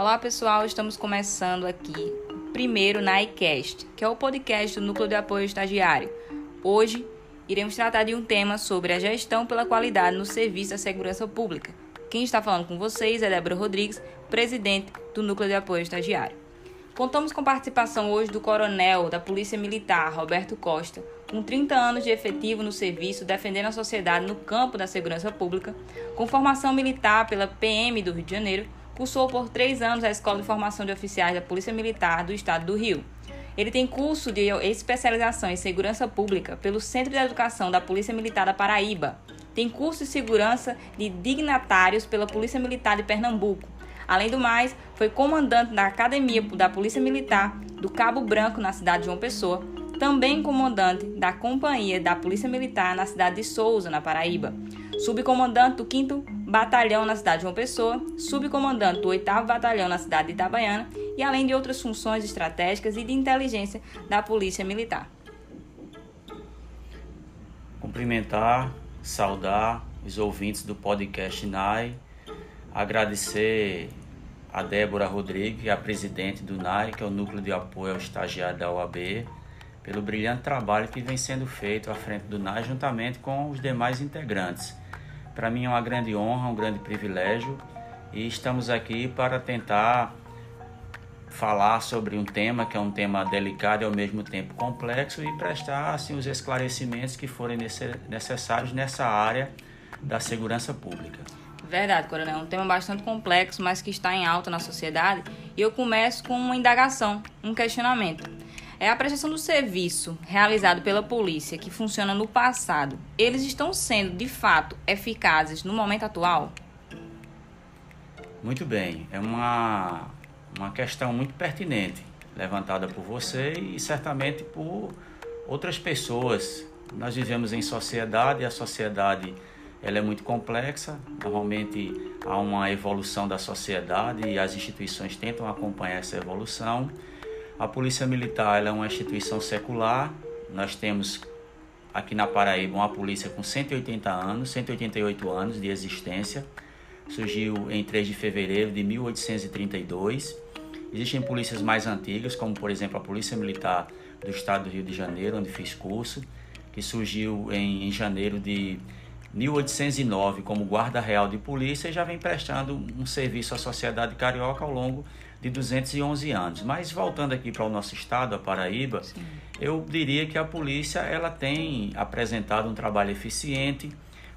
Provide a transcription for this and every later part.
Olá pessoal, estamos começando aqui primeiro na iCast, que é o podcast do Núcleo de Apoio Estagiário. Hoje iremos tratar de um tema sobre a gestão pela qualidade no serviço da segurança pública. Quem está falando com vocês é Débora Rodrigues, presidente do Núcleo de Apoio Estagiário. Contamos com participação hoje do coronel da Polícia Militar, Roberto Costa, com 30 anos de efetivo no serviço defendendo a sociedade no campo da segurança pública, com formação militar pela PM do Rio de Janeiro, cursou por três anos a Escola de Formação de Oficiais da Polícia Militar do Estado do Rio. Ele tem curso de especialização em segurança pública pelo Centro de Educação da Polícia Militar da Paraíba. Tem curso de segurança de dignatários pela Polícia Militar de Pernambuco Além do mais, foi comandante da Academia da Polícia Militar do Cabo Branco, na cidade de João Pessoa, também comandante da Companhia da Polícia Militar na cidade de Souza, na Paraíba, subcomandante do 5 Batalhão na cidade de João Pessoa, subcomandante do 8 Batalhão na cidade de Itabaiana e além de outras funções estratégicas e de inteligência da Polícia Militar. Cumprimentar, saudar os ouvintes do podcast NAI, agradecer a Débora Rodrigues, a presidente do NAI, que é o Núcleo de Apoio ao Estagiário da OAB, pelo brilhante trabalho que vem sendo feito à frente do NAI, juntamente com os demais integrantes. Para mim é uma grande honra, um grande privilégio e estamos aqui para tentar falar sobre um tema que é um tema delicado e ao mesmo tempo complexo e prestar assim, os esclarecimentos que forem necessários nessa área da segurança pública. Verdade, Coronel. É um tema bastante complexo, mas que está em alta na sociedade. E eu começo com uma indagação, um questionamento. É a prestação do serviço realizado pela polícia que funciona no passado. Eles estão sendo, de fato, eficazes no momento atual? Muito bem. É uma, uma questão muito pertinente, levantada por você e certamente por outras pessoas. Nós vivemos em sociedade e a sociedade ela é muito complexa. Normalmente há uma evolução da sociedade e as instituições tentam acompanhar essa evolução. A Polícia Militar é uma instituição secular. Nós temos aqui na Paraíba uma polícia com 180 anos, 188 anos de existência. Surgiu em 3 de fevereiro de 1832. Existem polícias mais antigas, como por exemplo a Polícia Militar do Estado do Rio de Janeiro, onde fiz curso, que surgiu em, em janeiro de 1809 como guarda real de polícia e já vem prestando um serviço à sociedade carioca ao longo de 211 anos. Mas voltando aqui para o nosso estado, a Paraíba, Sim. eu diria que a polícia ela tem apresentado um trabalho eficiente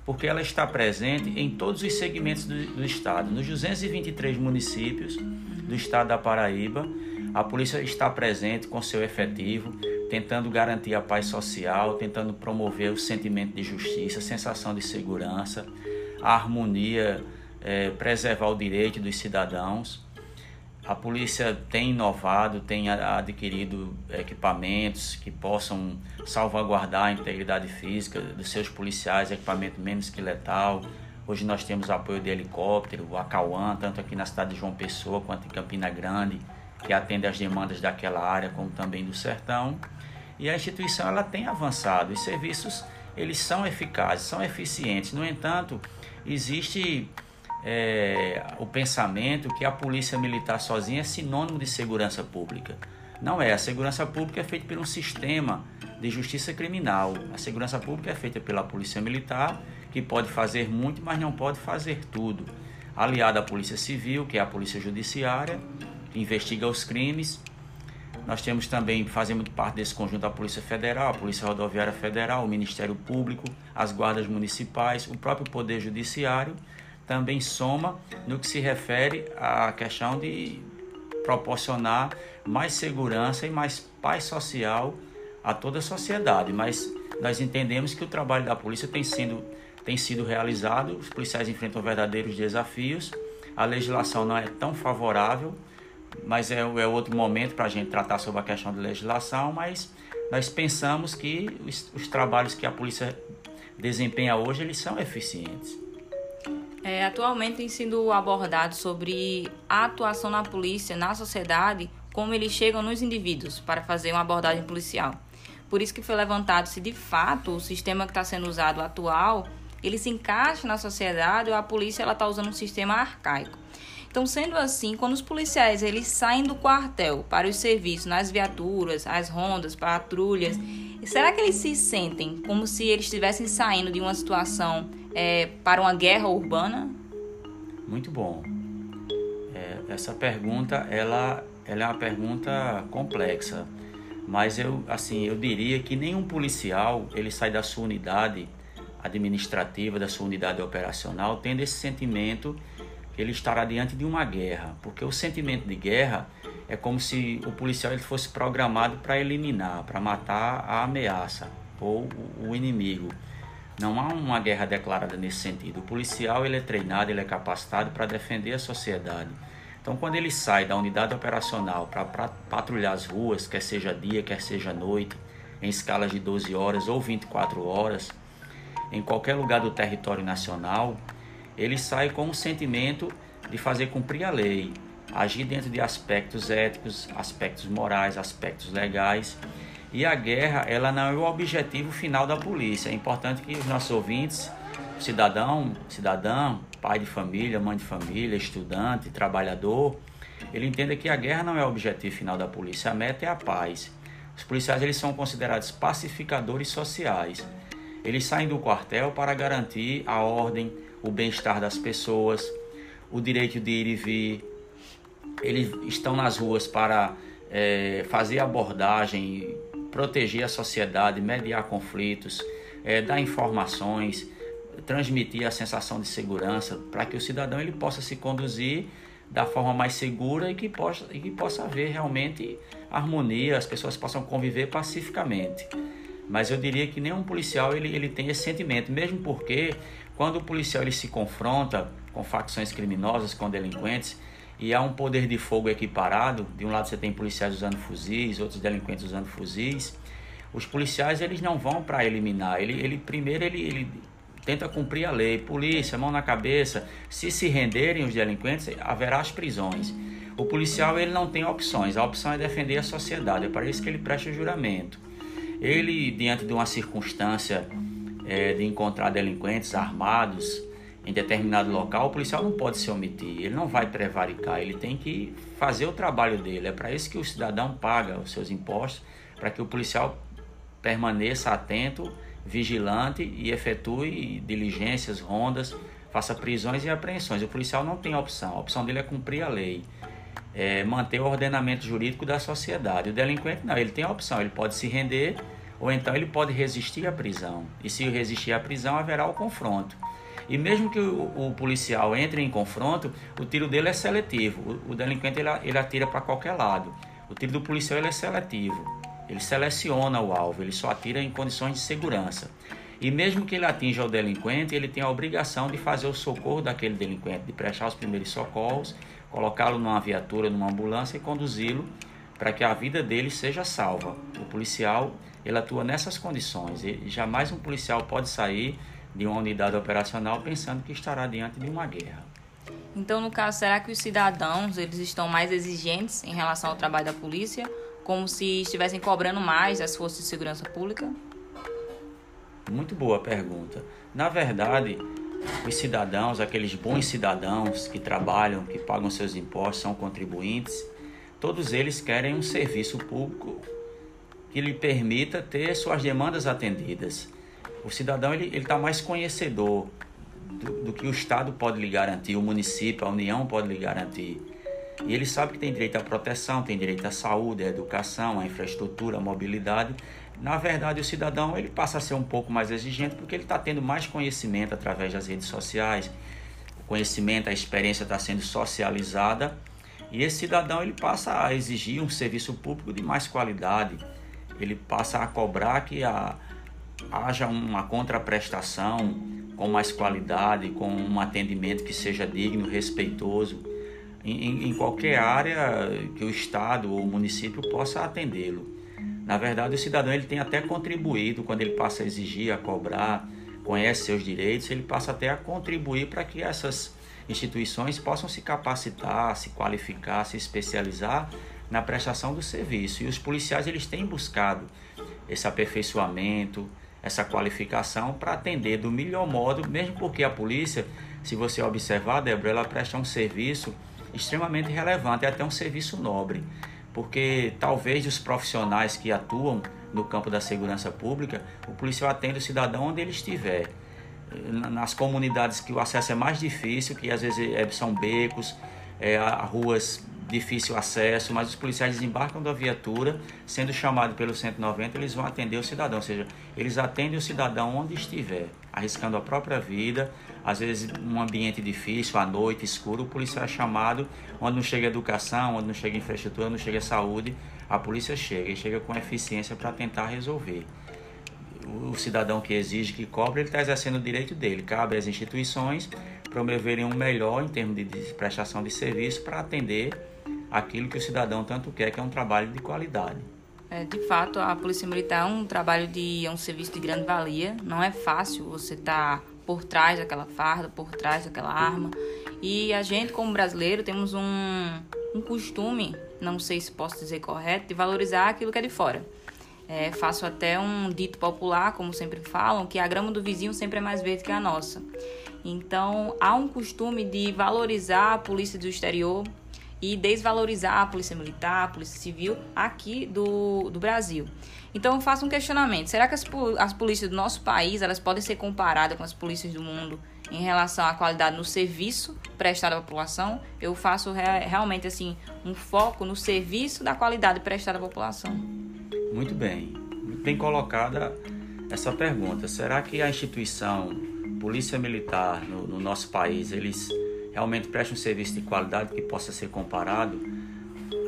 porque ela está presente em todos os segmentos do, do estado, nos 223 municípios do estado da Paraíba. A polícia está presente com seu efetivo, tentando garantir a paz social, tentando promover o sentimento de justiça, a sensação de segurança, a harmonia, é, preservar o direito dos cidadãos. A polícia tem inovado, tem adquirido equipamentos que possam salvaguardar a integridade física dos seus policiais, equipamento menos que letal. Hoje nós temos apoio de helicóptero, o Acauã, tanto aqui na cidade de João Pessoa quanto em Campina Grande, que atende às demandas daquela área, como também do sertão e a instituição ela tem avançado. Os serviços eles são eficazes, são eficientes. No entanto, existe é, o pensamento que a polícia militar sozinha é sinônimo de segurança pública. Não é. A segurança pública é feita por um sistema de justiça criminal. A segurança pública é feita pela polícia militar, que pode fazer muito, mas não pode fazer tudo. Aliada à polícia civil, que é a polícia judiciária, que investiga os crimes nós temos também, fazemos parte desse conjunto, a Polícia Federal, a Polícia Rodoviária Federal, o Ministério Público, as guardas municipais, o próprio Poder Judiciário, também soma no que se refere à questão de proporcionar mais segurança e mais paz social a toda a sociedade. Mas nós entendemos que o trabalho da polícia tem sido, tem sido realizado, os policiais enfrentam verdadeiros desafios, a legislação não é tão favorável mas é, é outro momento para a gente tratar sobre a questão de legislação, mas nós pensamos que os, os trabalhos que a polícia desempenha hoje, eles são eficientes. É, atualmente tem sido abordado sobre a atuação na polícia, na sociedade, como eles chegam nos indivíduos para fazer uma abordagem policial. Por isso que foi levantado se de fato o sistema que está sendo usado atual, ele se encaixa na sociedade ou a polícia está usando um sistema arcaico. Então, sendo assim, quando os policiais eles saem do quartel para os serviços, nas viaturas, as rondas, patrulhas, será que eles se sentem como se eles estivessem saindo de uma situação é, para uma guerra urbana? Muito bom. É, essa pergunta, ela, ela é uma pergunta complexa, mas eu, assim, eu diria que nenhum policial ele sai da sua unidade administrativa, da sua unidade operacional, tendo esse sentimento ele estará diante de uma guerra, porque o sentimento de guerra é como se o policial ele fosse programado para eliminar, para matar a ameaça ou o inimigo. Não há uma guerra declarada nesse sentido. O policial ele é treinado, ele é capacitado para defender a sociedade. Então, quando ele sai da unidade operacional para patrulhar as ruas, quer seja dia, quer seja noite, em escalas de 12 horas ou 24 horas, em qualquer lugar do território nacional, ele sai com o sentimento de fazer cumprir a lei, agir dentro de aspectos éticos, aspectos morais, aspectos legais. E a guerra, ela não é o objetivo final da polícia. É importante que os nossos ouvintes, cidadão, cidadã, pai de família, mãe de família, estudante, trabalhador, ele entenda que a guerra não é o objetivo final da polícia. A meta é a paz. Os policiais eles são considerados pacificadores sociais. Eles saem do quartel para garantir a ordem, o bem-estar das pessoas, o direito de ir e vir. Eles estão nas ruas para é, fazer abordagem, proteger a sociedade, mediar conflitos, é, dar informações, transmitir a sensação de segurança para que o cidadão ele possa se conduzir da forma mais segura e que possa, e que possa haver realmente harmonia, as pessoas possam conviver pacificamente. Mas eu diria que nenhum policial ele, ele tem esse sentimento, mesmo porque quando o policial ele se confronta com facções criminosas, com delinquentes, e há um poder de fogo equiparado, de um lado você tem policiais usando fuzis, outros delinquentes usando fuzis, os policiais eles não vão para eliminar, ele, ele primeiro ele, ele tenta cumprir a lei, polícia, mão na cabeça, se se renderem os delinquentes, haverá as prisões. O policial ele não tem opções, a opção é defender a sociedade, é para isso que ele presta juramento. Ele, diante de uma circunstância é, de encontrar delinquentes armados em determinado local, o policial não pode se omitir, ele não vai prevaricar, ele tem que fazer o trabalho dele. É para isso que o cidadão paga os seus impostos, para que o policial permaneça atento, vigilante e efetue diligências, rondas, faça prisões e apreensões. O policial não tem opção, a opção dele é cumprir a lei. É manter o ordenamento jurídico da sociedade. O delinquente não, ele tem a opção, ele pode se render ou então ele pode resistir à prisão. E se resistir à prisão, haverá o confronto. E mesmo que o, o policial entre em confronto, o tiro dele é seletivo. O, o delinquente ele, ele atira para qualquer lado. O tiro do policial ele é seletivo. Ele seleciona o alvo, ele só atira em condições de segurança. E mesmo que ele atinja o delinquente, ele tem a obrigação de fazer o socorro daquele delinquente, de prestar os primeiros socorros, colocá-lo numa viatura, numa ambulância e conduzi-lo para que a vida dele seja salva. O policial ele atua nessas condições. E jamais um policial pode sair de uma unidade operacional pensando que estará diante de uma guerra. Então, no caso, será que os cidadãos eles estão mais exigentes em relação ao trabalho da polícia, como se estivessem cobrando mais das forças de segurança pública? Muito boa pergunta. Na verdade, os cidadãos, aqueles bons cidadãos que trabalham, que pagam seus impostos, são contribuintes, todos eles querem um serviço público que lhe permita ter suas demandas atendidas. O cidadão ele está mais conhecedor do, do, que o Estado pode lhe garantir, o município, a União pode lhe garantir. E ele sabe que tem direito à proteção, tem direito à saúde, à educação, à infraestrutura, à mobilidade. Na verdade, o cidadão ele passa a ser um pouco mais exigente porque ele está tendo mais conhecimento através das redes sociais. O conhecimento, a experiência está sendo socializada e esse cidadão ele passa a exigir um serviço público de mais qualidade, ele passa a cobrar que a, haja uma contraprestação com mais qualidade, com um atendimento que seja digno, respeitoso, em, em qualquer área que o Estado ou o município possa atendê-lo. Na verdade, o cidadão ele tem até contribuído quando ele passa a exigir, a cobrar, conhece seus direitos, ele passa até a contribuir para que essas instituições possam se capacitar, se qualificar, se especializar na prestação do serviço. E os policiais eles têm buscado esse aperfeiçoamento, essa qualificação para atender do melhor modo, mesmo porque a polícia, se você observar, Débora, ela presta um serviço extremamente relevante, é até um serviço nobre, porque talvez os profissionais que atuam no campo da segurança pública, o policial atende o cidadão onde ele estiver. Nas comunidades que o acesso é mais difícil, que às vezes é, são becos, é, ruas difícil acesso, mas os policiais desembarcam da viatura, sendo chamado pelo 190, eles vão atender o cidadão, ou seja, eles atendem o cidadão onde estiver, arriscando a própria vida, às vezes um ambiente difícil, à noite, escuro, o policial é chamado, onde não chega educação, onde não chega infraestrutura, não chega saúde, a polícia chega e chega com eficiência para tentar resolver. O cidadão que exige, que cobra, ele está exercendo o direito dele. Cabe às instituições promoverem um melhor em termos de prestação de serviço para atender aquilo que o cidadão tanto quer, que é um trabalho de qualidade. É, de fato, a Polícia Militar é um trabalho de é um serviço de grande valia. Não é fácil você estar tá por trás daquela farda, por trás daquela arma. E a gente, como brasileiro, temos um, um costume, não sei se posso dizer correto, de valorizar aquilo que é de fora. É, faço até um dito popular, como sempre falam, que a grama do vizinho sempre é mais verde que a nossa. Então, há um costume de valorizar a polícia do exterior e desvalorizar a polícia militar, a polícia civil aqui do, do Brasil. Então eu faço um questionamento: será que as, as polícias do nosso país elas podem ser comparadas com as polícias do mundo em relação à qualidade no serviço prestado à população? Eu faço re, realmente assim um foco no serviço da qualidade prestada à população. Muito bem, bem colocada essa pergunta. Será que a instituição polícia militar no, no nosso país eles realmente preste um serviço de qualidade que possa ser comparado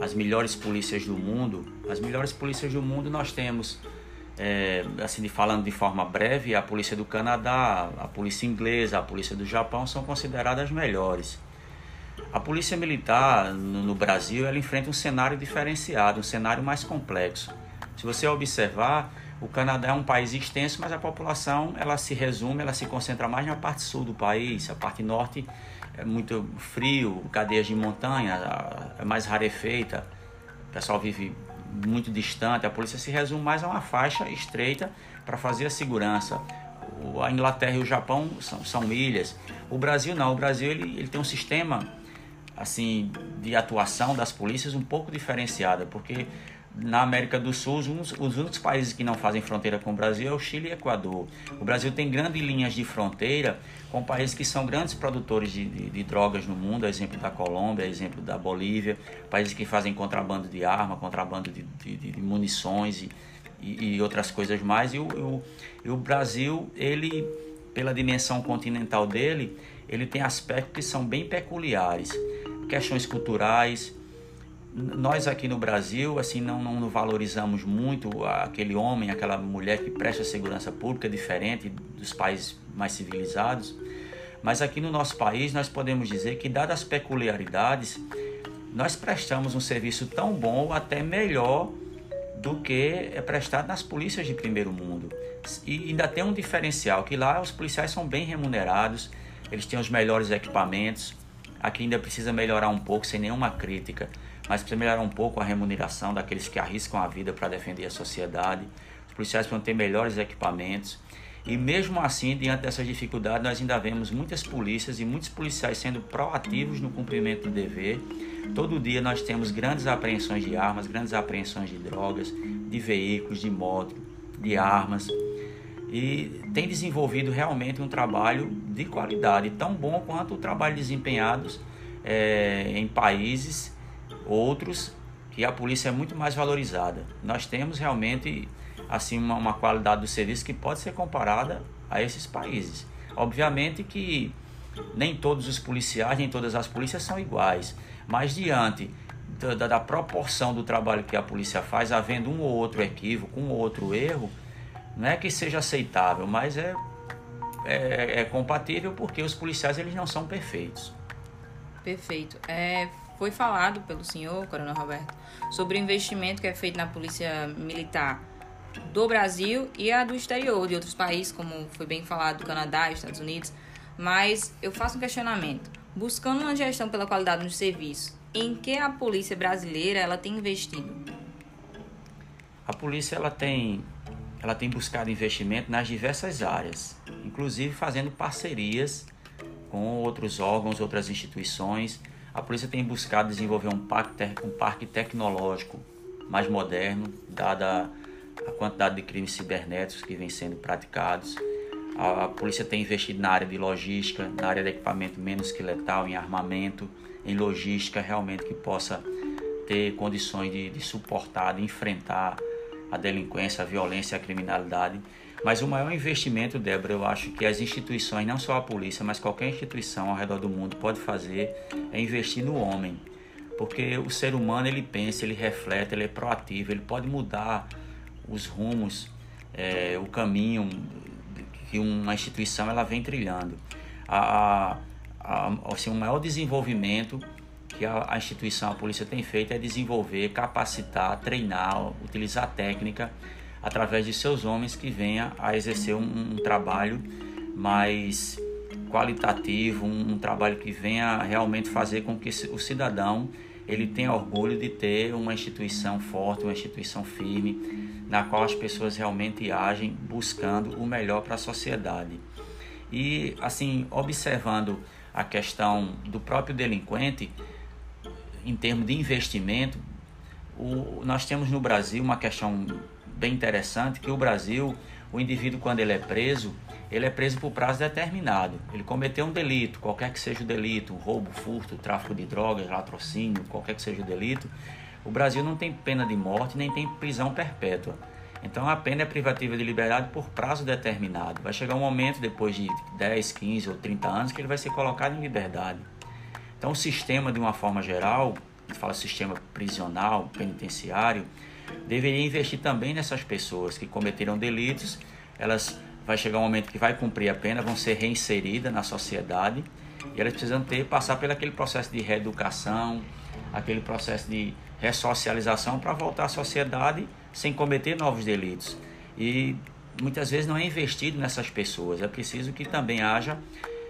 às melhores polícias do mundo. As melhores polícias do mundo nós temos, é, assim falando de forma breve, a polícia do Canadá, a polícia inglesa, a polícia do Japão são consideradas melhores. A polícia militar no, no Brasil ela enfrenta um cenário diferenciado, um cenário mais complexo. Se você observar, o Canadá é um país extenso, mas a população ela se resume, ela se concentra mais na parte sul do país, a parte norte é muito frio, cadeias de montanha, é mais rarefeita, o pessoal vive muito distante, a polícia se resume mais a uma faixa estreita para fazer a segurança. A Inglaterra e o Japão são, são ilhas. O Brasil não, o Brasil ele, ele tem um sistema assim de atuação das polícias um pouco diferenciada, porque na América do Sul, os, os únicos países que não fazem fronteira com o Brasil é o Chile e o Equador. O Brasil tem grandes linhas de fronteira com países que são grandes produtores de, de, de drogas no mundo, exemplo da Colômbia, exemplo da Bolívia, países que fazem contrabando de arma, contrabando de, de, de munições e, e, e, outras coisas mais. E o, o, e o Brasil, ele, pela dimensão continental dele, ele tem aspectos que são bem peculiares, questões culturais, nós aqui no Brasil assim não, não valorizamos muito aquele homem, aquela mulher que presta segurança pública diferente dos países mais civilizados. Mas aqui no nosso país nós podemos dizer que dadas as peculiaridades, nós prestamos um serviço tão bom, até melhor do que é prestado nas polícias de primeiro mundo. E ainda tem um diferencial que lá os policiais são bem remunerados, eles têm os melhores equipamentos. Aqui ainda precisa melhorar um pouco, sem nenhuma crítica mas precisa melhorar um pouco a remuneração daqueles que arriscam a vida para defender a sociedade. Os policiais precisam ter melhores equipamentos. E mesmo assim, diante dessas dificuldades, nós ainda vemos muitas polícias e muitos policiais sendo proativos no cumprimento do dever. Todo dia nós temos grandes apreensões de armas, grandes apreensões de drogas, de veículos, de moto, de armas. E tem desenvolvido realmente um trabalho de qualidade, tão bom quanto o trabalho desempenhado é, em países outros que a polícia é muito mais valorizada. Nós temos realmente assim uma, uma qualidade do serviço que pode ser comparada a esses países. Obviamente que nem todos os policiais, nem todas as polícias são iguais, mas diante da, da, proporção do trabalho que a polícia faz, havendo um ou outro equívoco, um ou outro erro, não é que seja aceitável, mas é, é, é compatível porque os policiais eles não são perfeitos. Perfeito. É, foi falado pelo senhor, Coronel Roberto, sobre o investimento que é feito na Polícia Militar do Brasil e a do exterior, de outros países, como foi bem falado, do Canadá, Estados Unidos. Mas eu faço um questionamento. Buscando uma gestão pela qualidade nos serviços, em que a polícia brasileira ela tem investido? A polícia ela tem, ela tem buscado investimento nas diversas áreas, inclusive fazendo parcerias com outros órgãos, outras instituições, A polícia tem buscado desenvolver um parque, um parque tecnológico mais moderno, dada a quantidade de crimes cibernéticos que vem sendo praticados. A, a polícia tem investido na área de logística, na área de equipamento menos que letal, em armamento, em logística realmente que possa ter condições de, de suportar, de enfrentar a delinquência, a violência, a criminalidade. Mas o maior investimento, Débora, eu acho que as instituições, não só a polícia, mas qualquer instituição ao redor do mundo pode fazer, é investir no homem. Porque o ser humano, ele pensa, ele reflete, ele é proativo, ele pode mudar os rumos, é, o caminho que uma instituição ela vem trilhando. A, a, assim, o maior desenvolvimento que a, a instituição, a polícia tem feito é desenvolver, capacitar, treinar, utilizar técnica através de seus homens que venha a exercer um, um trabalho mais qualitativo, um, um, trabalho que venha realmente fazer com que o cidadão ele tenha orgulho de ter uma instituição forte, uma instituição firme, na qual as pessoas realmente agem buscando o melhor para a sociedade. E assim, observando a questão do próprio delinquente, em termos de investimento, o, nós temos no Brasil uma questão bem interessante, que o Brasil, o indivíduo quando ele é preso, ele é preso por prazo determinado. Ele cometeu um delito, qualquer que seja o delito, roubo, furto, tráfico de drogas, latrocínio, qualquer que seja o delito, o Brasil não tem pena de morte nem tem prisão perpétua. Então a pena é privativa de liberdade por prazo determinado. Vai chegar um momento, depois de 10, 15 ou 30 anos, que ele vai ser colocado em liberdade. Então, o sistema, de uma forma geral, a gente fala sistema prisional, penitenciário, deveria investir também nessas pessoas que cometeram delitos. Elas vai chegar um momento que vai cumprir a pena, vão ser reinseridas na sociedade e elas precisam ter passar pelo aquele processo de reeducação, aquele processo de ressocialização para voltar à sociedade sem cometer novos delitos. E muitas vezes não é investido nessas pessoas. É preciso que também haja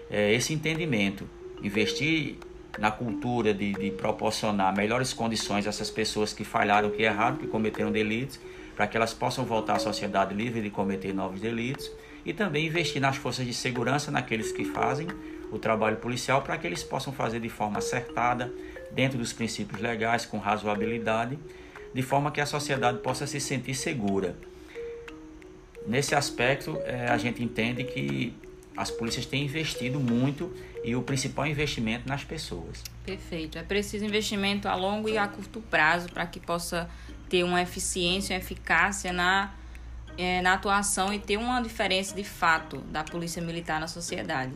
é, esse entendimento, investir na cultura de, de proporcionar melhores condições a essas pessoas que falharam, que erraram, que cometeram delitos, para que elas possam voltar à sociedade livre de cometer novos delitos e também investir nas forças de segurança, naqueles que fazem o trabalho policial, para que eles possam fazer de forma acertada, dentro dos princípios legais, com razoabilidade, de forma que a sociedade possa se sentir segura. Nesse aspecto, é, a gente entende que as polícias têm investido muito e o principal investimento nas pessoas. Perfeito. É preciso investimento a longo e a curto prazo para que possa ter uma eficiência, uma eficácia na, é, na atuação e ter uma diferença de fato da polícia militar na sociedade.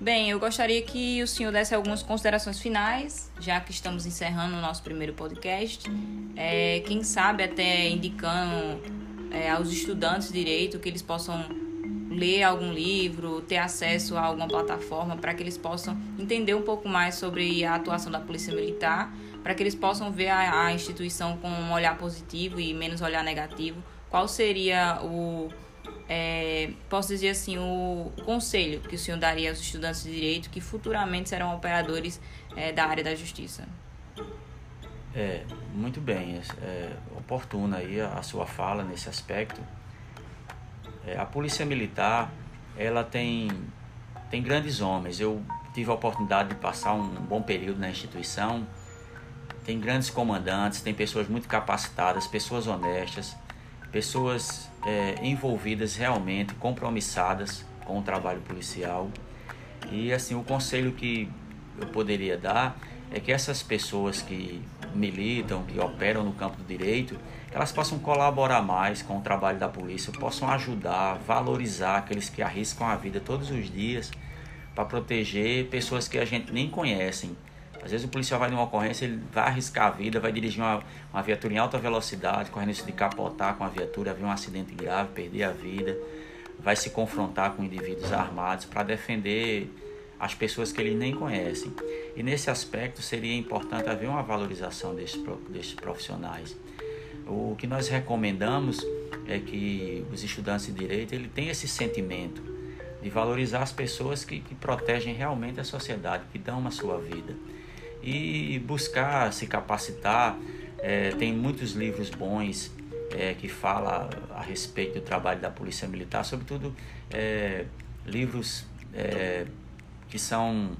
Bem, eu gostaria que o senhor desse algumas considerações finais, já que estamos encerrando o nosso primeiro podcast. É, quem sabe até indicando é, aos estudantes de direito que eles possam ler algum livro, ter acesso a alguma plataforma para que eles possam entender um pouco mais sobre a atuação da Polícia Militar, para que eles possam ver a, a instituição com um olhar positivo e menos olhar negativo. Qual seria o, é, posso dizer assim, o, conselho que o senhor daria aos estudantes de direito que futuramente serão operadores é, da área da justiça? É, muito bem, é, é oportuna aí a, a sua fala nesse aspecto. É, a polícia militar, ela tem, tem grandes homens. Eu tive a oportunidade de passar um bom período na instituição. Tem grandes comandantes, tem pessoas muito capacitadas, pessoas honestas, pessoas é, envolvidas realmente, compromissadas com o trabalho policial. E assim, o conselho que eu poderia dar é que essas pessoas que militam, que operam no campo do direito, elas possam colaborar mais com o trabalho da polícia, possam ajudar, valorizar aqueles que arriscam a vida todos os dias para proteger pessoas que a gente nem conhecem. Às vezes o policial vai numa ocorrência, ele vai arriscar a vida, vai dirigir uma, uma viatura em alta velocidade, correndo risco de capotar com a viatura, haver um acidente grave, perder a vida, vai se confrontar com indivíduos armados para defender as pessoas que ele nem conhecem. E nesse aspecto seria importante haver uma valorização desses, desses profissionais. O que nós recomendamos é que os estudantes de direito ele tem esse sentimento de valorizar as pessoas que, que protegem realmente a sociedade, que dão a sua vida. E buscar se capacitar. É, tem muitos livros bons é, que falam a respeito do trabalho da Polícia Militar, sobretudo é, livros é, que são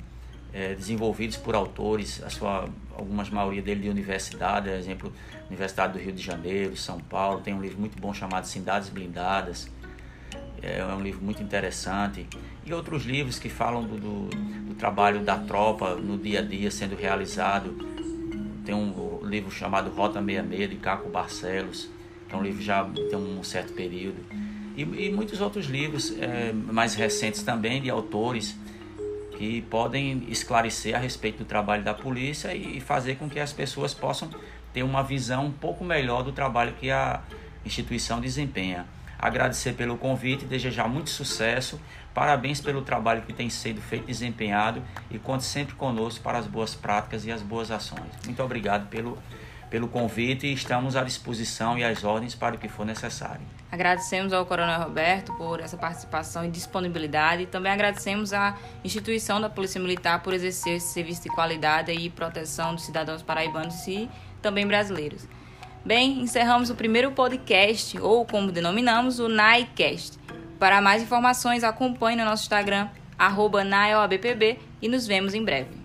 é, desenvolvidos por autores, a sua, algumas maioria dele de universidade, por exemplo, Universidade do Rio de Janeiro, São Paulo, tem um livro muito bom chamado Cidades Blindadas, é um livro muito interessante, e outros livros que falam do, do, do trabalho da tropa no dia a dia sendo realizado. Tem um livro chamado Rota 66 de Caco Barcelos, que é um livro já tem um certo período. E, e muitos outros livros é, mais recentes também de autores que podem esclarecer a respeito do trabalho da polícia e fazer com que as pessoas possam ter uma visão um pouco melhor do trabalho que a instituição desempenha agradecer pelo convite, desejar muito sucesso, parabéns pelo trabalho que tem sido feito e desempenhado e conte sempre conosco para as boas práticas e as boas ações. Muito obrigado pelo, pelo convite e estamos à disposição e às ordens para o que for necessário. Agradecemos ao Coronel Roberto por essa participação e disponibilidade também agradecemos à instituição da Polícia Militar por exercer esse serviço de qualidade e proteção dos cidadãos paraibanos e também brasileiros. Bem, encerramos o primeiro podcast, ou como denominamos, o NAICast. Para mais informações, acompanhe no nosso Instagram, arroba NAIOABPB, e nos vemos em breve.